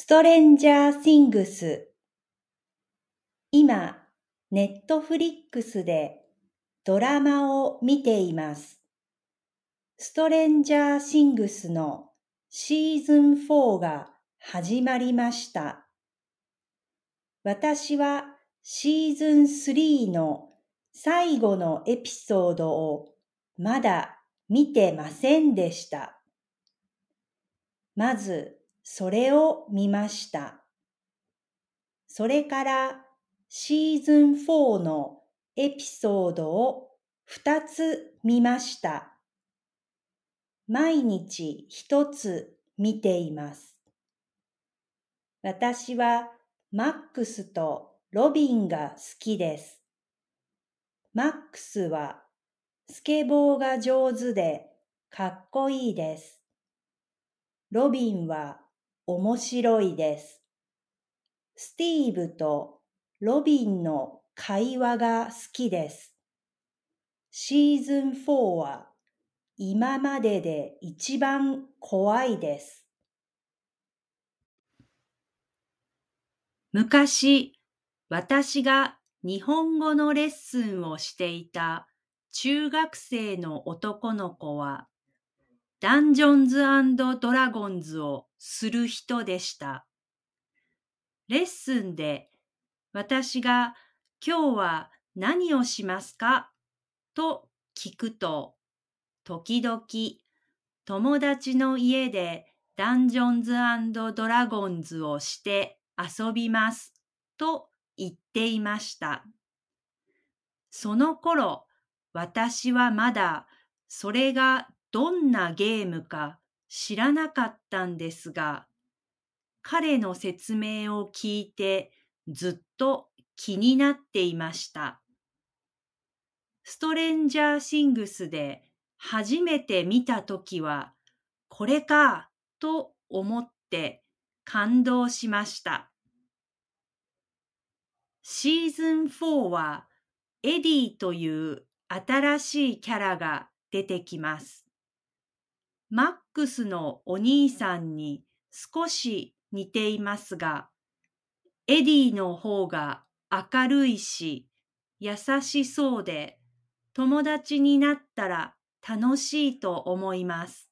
ストレンジャー・シングス今、ネットフリックスでドラマを見ています。ストレンジャー・シングスのシーズン4が始まりました。私はシーズン3の最後のエピソードをまだ見てませんでした。まず、それを見ました。それからシーズン4のエピソードを2つ見ました。毎日1つ見ています。私はマックスとロビンが好きです。マックスはスケボーが上手でかっこいいです。ロビンは面白いです。スティーブとロビンの会話が好きです。シーズン4は今までで一番怖いです。昔、私が日本語のレッスンをしていた中学生の男の子は、ダンジョンズドラゴンズをする人でした。レッスンで私が今日は何をしますか？と聞くと、時々友達の家でダンジョンズドラゴンズをして遊びますと言っていました。その頃、私はまだそれがどんなゲームか知らなかったんですが、彼の説明を聞いてずっと気になっていました。ストレンジャーシングスで初めて見たときは、これかと思って感動しました。シーズン4はエディという新しいキャラが出てきます。マックスのお兄さんに少し似ていますが、エディの方が明るいし、優しそうで、友達になったら楽しいと思います。